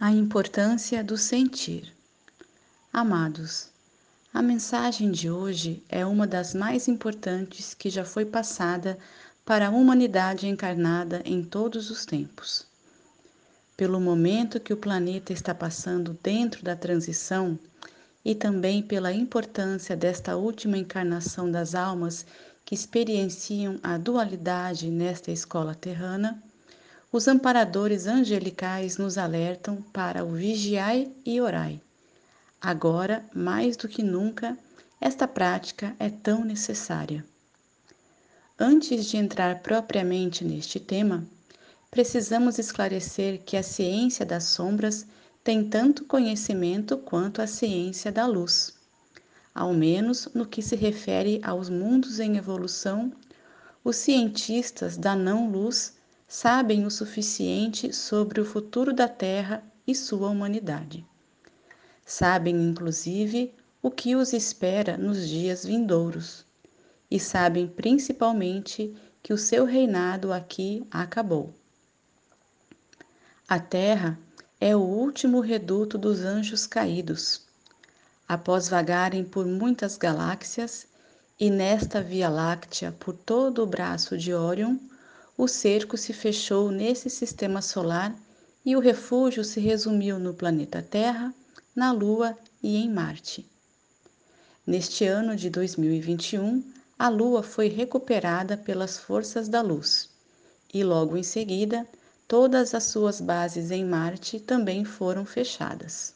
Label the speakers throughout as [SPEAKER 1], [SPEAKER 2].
[SPEAKER 1] A importância do sentir. Amados, a mensagem de hoje é uma das mais importantes que já foi passada para a humanidade encarnada em todos os tempos. Pelo momento que o planeta está passando dentro da transição e também pela importância desta última encarnação das almas que experienciam a dualidade nesta escola terrana, os amparadores angelicais nos alertam para o vigiai e orai. Agora, mais do que nunca, esta prática é tão necessária. Antes de entrar propriamente neste tema, precisamos esclarecer que a ciência das sombras tem tanto conhecimento quanto a ciência da luz, ao menos no que se refere aos mundos em evolução. Os cientistas da não-luz sabem o suficiente sobre o futuro da Terra e sua humanidade. Sabem, inclusive, o que os espera nos dias vindouros, e sabem principalmente que o seu reinado aqui acabou. A Terra é o último reduto dos anjos caídos. Após vagarem por muitas galáxias e nesta Via Láctea por todo o braço de Órion, o cerco se fechou nesse sistema solar e o refúgio se resumiu no planeta Terra, na Lua e em Marte. Neste ano de 2021, a Lua foi recuperada pelas forças da luz e logo em seguida, todas as suas bases em Marte também foram fechadas.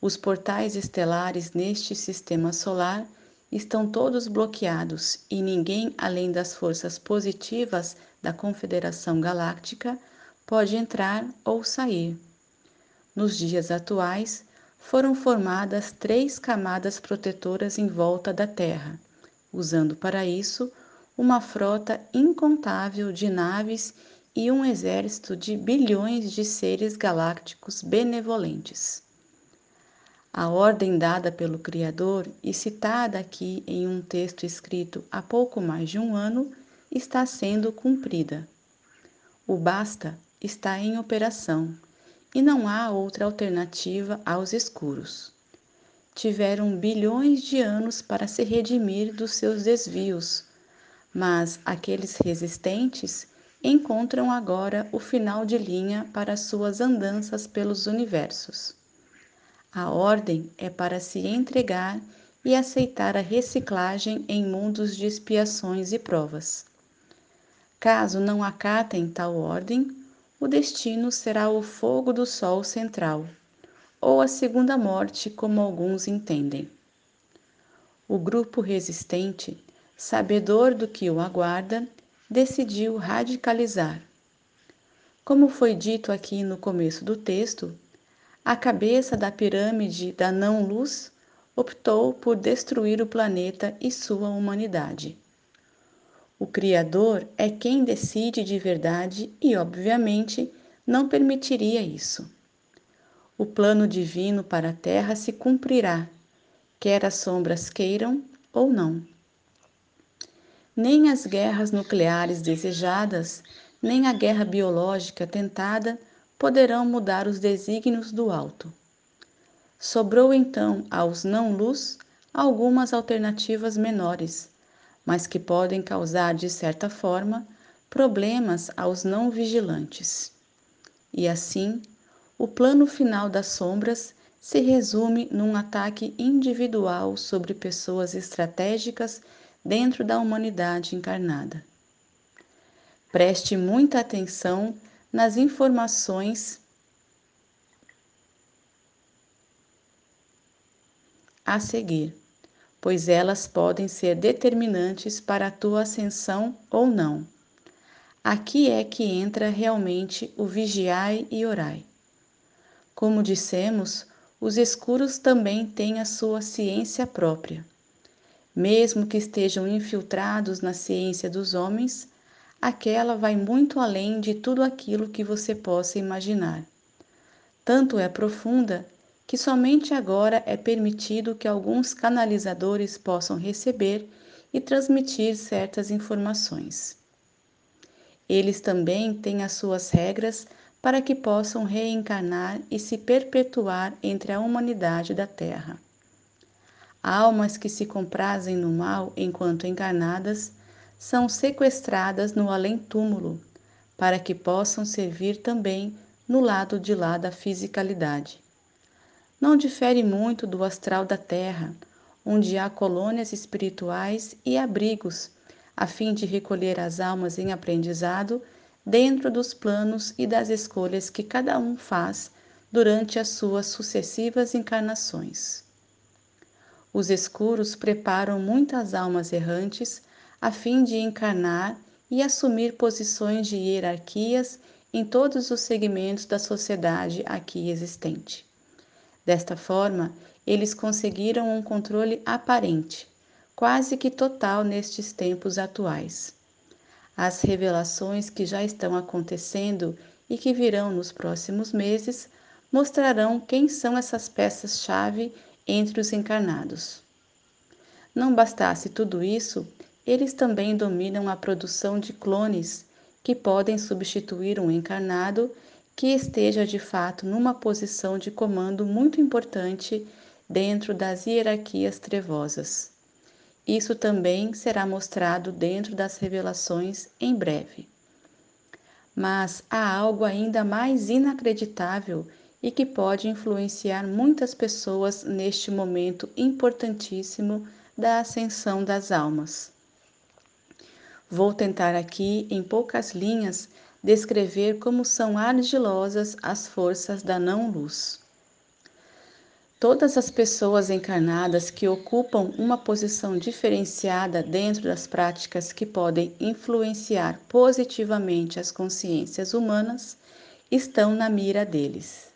[SPEAKER 1] Os portais estelares neste sistema solar estão todos bloqueados e ninguém além das forças positivas da Confederação Galáctica pode entrar ou sair. Nos dias atuais, foram formadas três camadas protetoras em volta da Terra, usando para isso uma frota incontável de naves e um exército de bilhões de seres galácticos benevolentes. A ordem dada pelo Criador e citada aqui em um texto escrito há pouco mais de um ano está sendo cumprida. O basta está em operação e não há outra alternativa aos escuros. Tiveram bilhões de anos para se redimir dos seus desvios, mas aqueles resistentes encontram agora o final de linha para suas andanças pelos universos. A ordem é para se entregar e aceitar a reciclagem em mundos de expiações e provas. Caso não acatem tal ordem, o destino será o fogo do Sol central, ou a segunda morte, como alguns entendem. O grupo resistente, sabedor do que o aguarda, decidiu radicalizar. Como foi dito aqui no começo do texto, a cabeça da pirâmide da não-luz optou por destruir o planeta e sua humanidade. O Criador é quem decide de verdade e, obviamente, não permitiria isso. O plano divino para a Terra se cumprirá, quer as sombras queiram ou não. Nem as guerras nucleares desejadas, nem a guerra biológica tentada poderão mudar os desígnios do alto. Sobrou então aos não-luz algumas alternativas menores, mas que podem causar, de certa forma, problemas aos não vigilantes. E assim, o plano final das sombras se resume num ataque individual sobre pessoas estratégicas dentro da humanidade encarnada. Preste muita atenção nas informações a seguir, pois elas podem ser determinantes para a tua ascensão ou não. Aqui é que entra realmente o vigiai e orai. Como dissemos, os escuros também têm a sua ciência própria. Mesmo que estejam infiltrados na ciência dos homens, aquela vai muito além de tudo aquilo que você possa imaginar. Tanto é profunda que somente agora é permitido que alguns canalizadores possam receber e transmitir certas informações. Eles também têm as suas regras para que possam reencarnar e se perpetuar entre a humanidade da Terra. Almas que se comprazem no mal enquanto encarnadas são sequestradas no além-túmulo, para que possam servir também no lado de lá da fisicalidade. Não difere muito do astral da Terra, onde há colônias espirituais e abrigos, a fim de recolher as almas em aprendizado dentro dos planos e das escolhas que cada um faz durante as suas sucessivas encarnações. Os escuros preparam muitas almas errantes a fim de encarnar e assumir posições de hierarquias em todos os segmentos da sociedade aqui existente. Desta forma, eles conseguiram um controle aparente, quase que total nestes tempos atuais. As revelações que já estão acontecendo e que virão nos próximos meses mostrarão quem são essas peças-chave entre os encarnados. Não bastasse tudo isso, eles também dominam a produção de clones que podem substituir um encarnado que esteja de fato numa posição de comando muito importante dentro das hierarquias trevosas. Isso também será mostrado dentro das revelações em breve. Mas há algo ainda mais inacreditável e que pode influenciar muitas pessoas neste momento importantíssimo da ascensão das almas. Vou tentar aqui, em poucas linhas, descrever como são argilosas as forças da não-luz. Todas as pessoas encarnadas que ocupam uma posição diferenciada dentro das práticas que podem influenciar positivamente as consciências humanas estão na mira deles.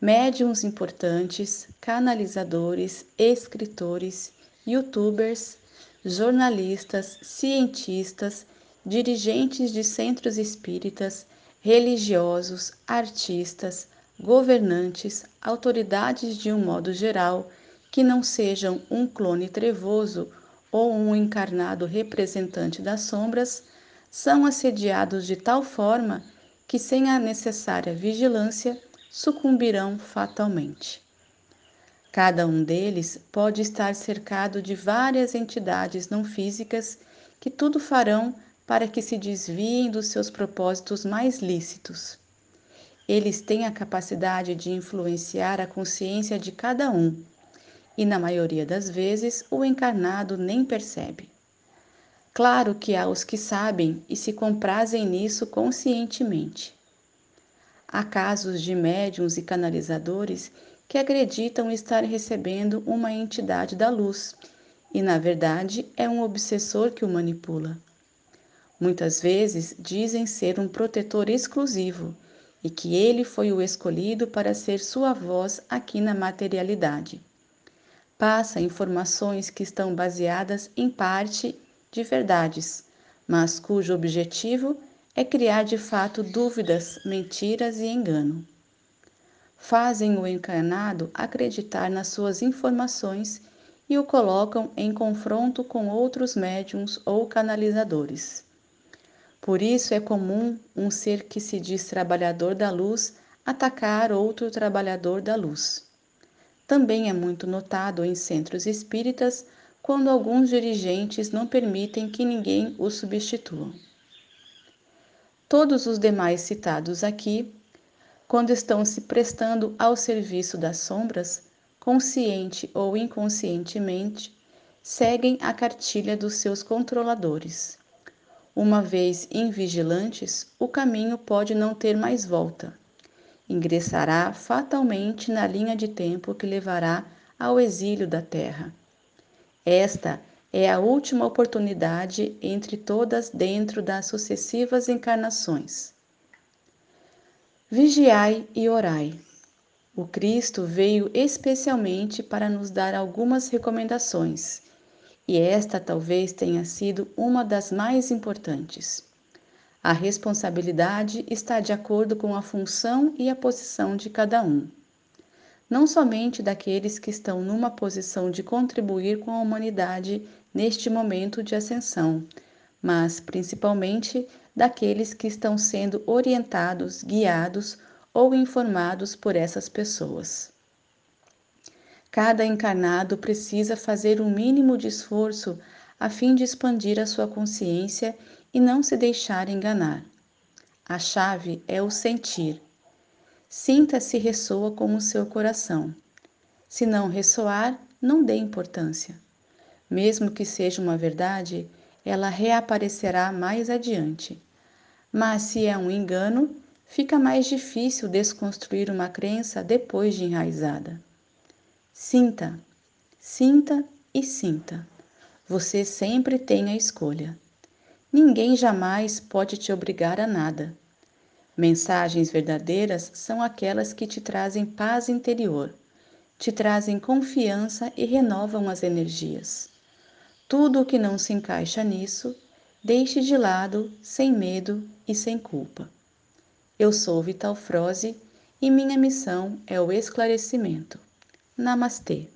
[SPEAKER 1] Médiums importantes, canalizadores, escritores, youtubers, jornalistas, cientistas, dirigentes de centros espíritas, religiosos, artistas, governantes, autoridades de um modo geral, que não sejam um clone trevoso ou um encarnado representante das sombras, são assediados de tal forma que, sem a necessária vigilância, sucumbirão fatalmente. Cada um deles pode estar cercado de várias entidades não físicas que tudo farão para que se desviem dos seus propósitos mais lícitos. Eles têm a capacidade de influenciar a consciência de cada um, e na maioria das vezes o encarnado nem percebe. Claro que há os que sabem e se comprazem nisso conscientemente. Há casos de médiums e canalizadores que acreditam estar recebendo uma entidade da luz e, na verdade, é um obsessor que o manipula. Muitas vezes dizem ser um protetor exclusivo e que ele foi o escolhido para ser sua voz aqui na materialidade. Passa informações que estão baseadas em parte de verdades, mas cujo objetivo é criar de fato dúvidas, mentiras e engano. Fazem o encarnado acreditar nas suas informações e o colocam em confronto com outros médiums ou canalizadores. Por isso é comum um ser que se diz trabalhador da luz atacar outro trabalhador da luz. Também é muito notado em centros espíritas quando alguns dirigentes não permitem que ninguém o substitua. Todos os demais citados aqui, quando estão se prestando ao serviço das sombras, consciente ou inconscientemente, seguem a cartilha dos seus controladores uma vez invigilantes, o caminho pode não ter mais volta. Ingressará fatalmente na linha de tempo que levará ao exílio da terra. Esta é a última oportunidade entre todas dentro das sucessivas encarnações. Vigiai e orai. O Cristo veio especialmente para nos dar algumas recomendações e esta talvez tenha sido uma das mais importantes. A responsabilidade está de acordo com a função e a posição de cada um. Não somente daqueles que estão numa posição de contribuir com a humanidade neste momento de ascensão, mas principalmente daqueles que estão sendo orientados, guiados ou informados por essas pessoas. Cada encarnado precisa fazer um mínimo de esforço a fim de expandir a sua consciência e não se deixar enganar. A chave é o sentir. Sinta se ressoa com o seu coração. Se não ressoar, não dê importância. Mesmo que seja uma verdade, ela reaparecerá mais adiante. Mas se é um engano, fica mais difícil desconstruir uma crença depois de enraizada. Sinta, sinta e sinta. Você sempre tem a escolha. Ninguém jamais pode te obrigar a nada. Mensagens verdadeiras são aquelas que te trazem paz interior, te trazem confiança e renovam as energias. Tudo o que não se encaixa nisso, deixe de lado sem medo e sem culpa. Eu sou Vital Froze e minha missão é o esclarecimento. Namastê!